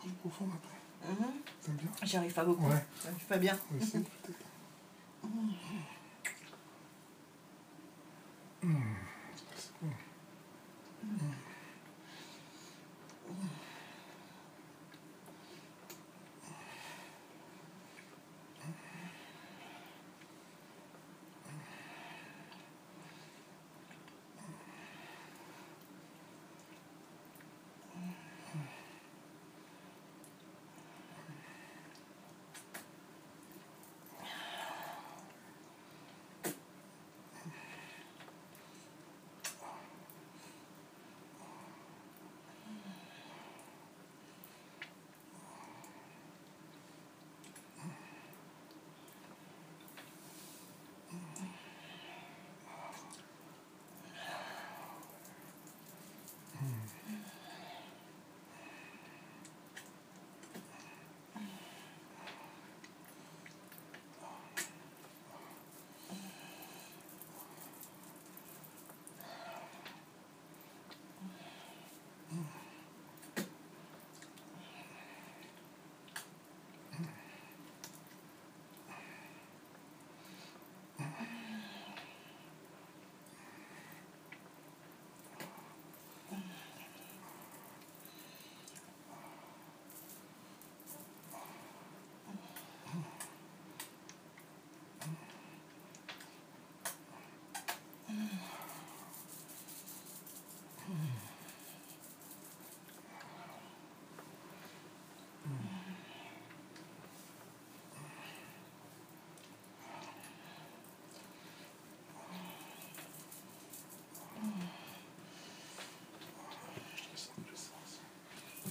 plus profonde après. T'aimes bien J'y arrive pas beaucoup. Ouais. Ça pas bien. Oui, c'est peut-être.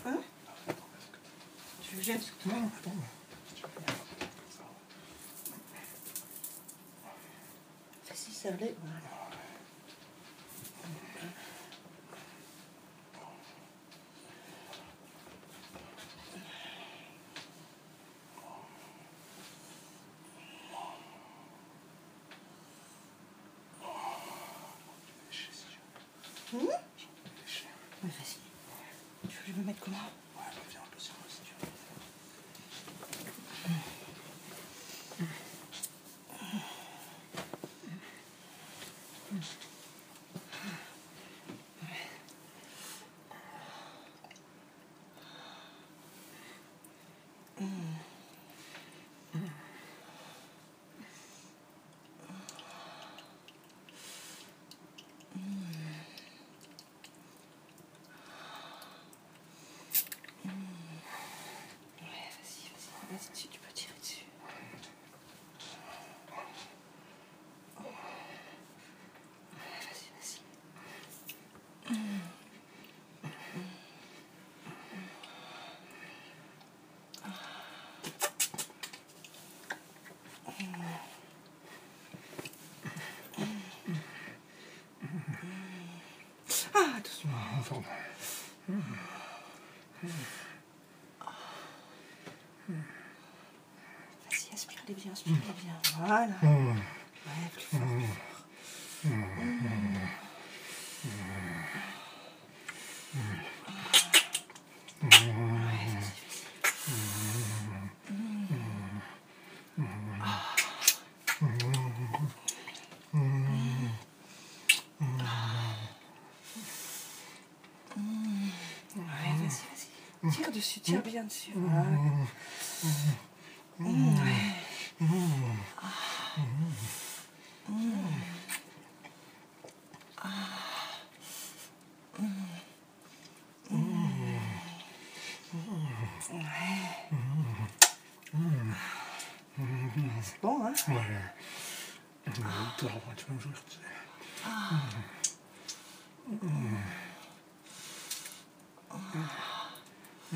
Hein Tu Non, attends. Vas-y, serre-les. Voilà. Lécher, si tu veux. Hum Lécher. Ouais, vas-y. Tu veux que je me mette comment Ouais, bah, viens un peu sur moi si tu veux. Ouais, vas-y, vas-y. Vas-y, dessus, tu peux tirer dessus. Ouais, vas-y, vas-y. Ah, pardon. Vas-y, aspire-les bien, aspire-les bien. Voilà. Ouais, plus fort, plus fort. Tire dessus, tire bien dessus. Voilà. Ouais. C'est bon, hein Ouais. Tu vas me jouer, tu sais. Tu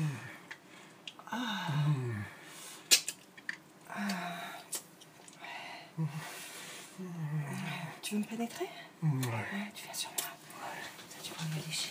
veux me pénétrer? Ouais. Ouais, tu viens sur moi. Ça, tu vas me lécher.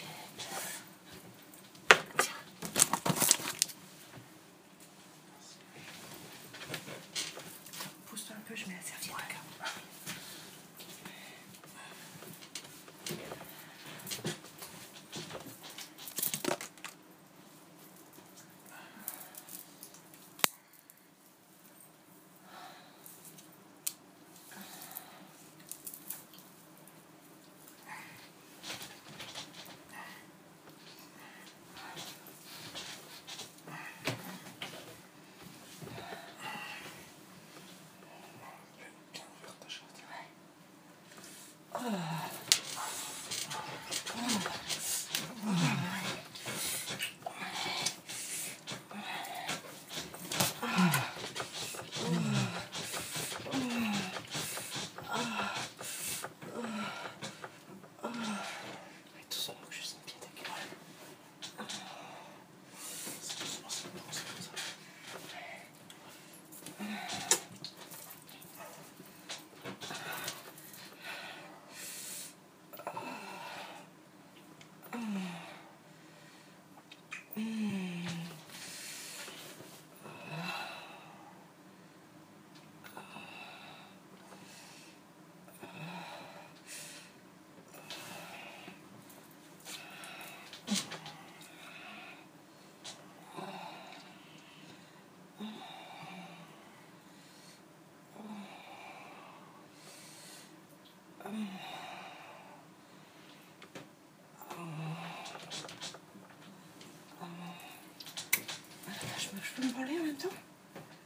Peux me parler en même temps?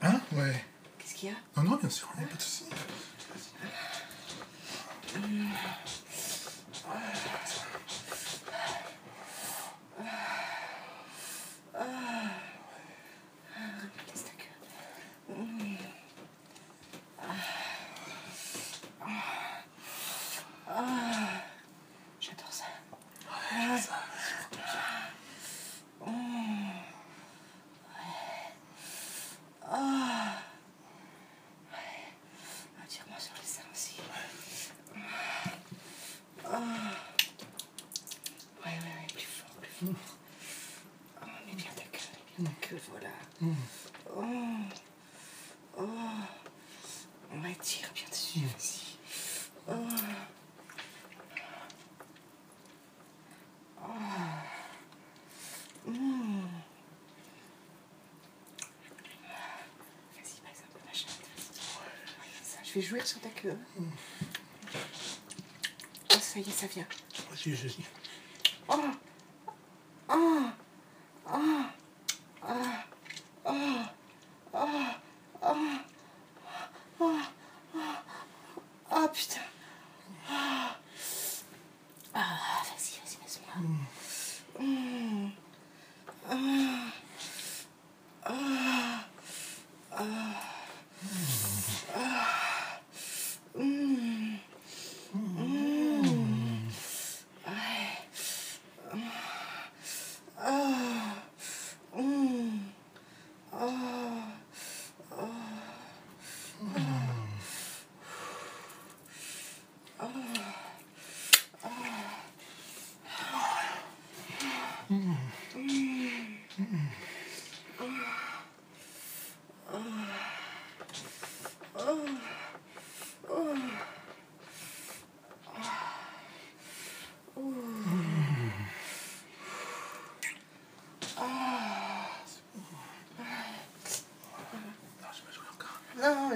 Hein? Ouais. Qu'est-ce qu'il y a? Non, non, bien sûr, il n'y a pas de souci. Laisse ta queue. J'adore ça. Ouais, ça, Ah, Tire-moi sur les seins aussi. Ah. Ouais, ouais, ouais, plus fort, plus fort. Oh, mets bien ta queue, voilà. Oh. Oh. Ouais, tire bien dessus, vas-y. Oh. Oh. Mm. Vas-y, passe un peu ma chatte. Ça, Je vais jouir sur ta queue. Oh, ça y est, ça vient. Vas-y, vas-y. Oh Oh Oh Ah.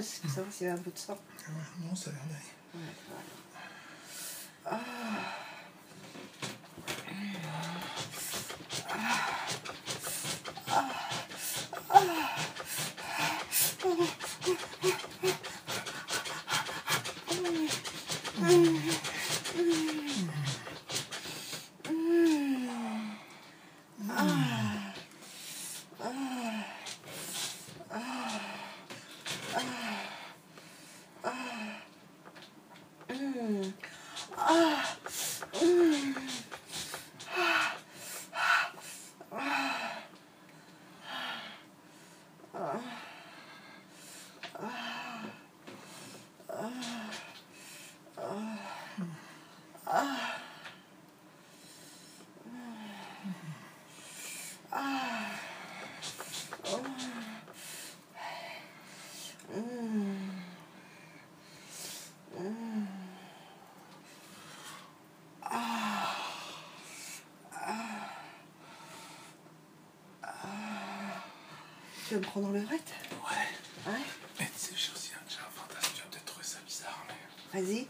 C'est savoir s'il y un peu de sang. Ouais, Non, ça vient d'aller. Ouais, Tu veux me prendre dans le vrette Ouais. Ouais Mais tu sais, j'ai aussi un, un fantasme, tu vas peut-être trouver ça bizarre, mais. Vas-y.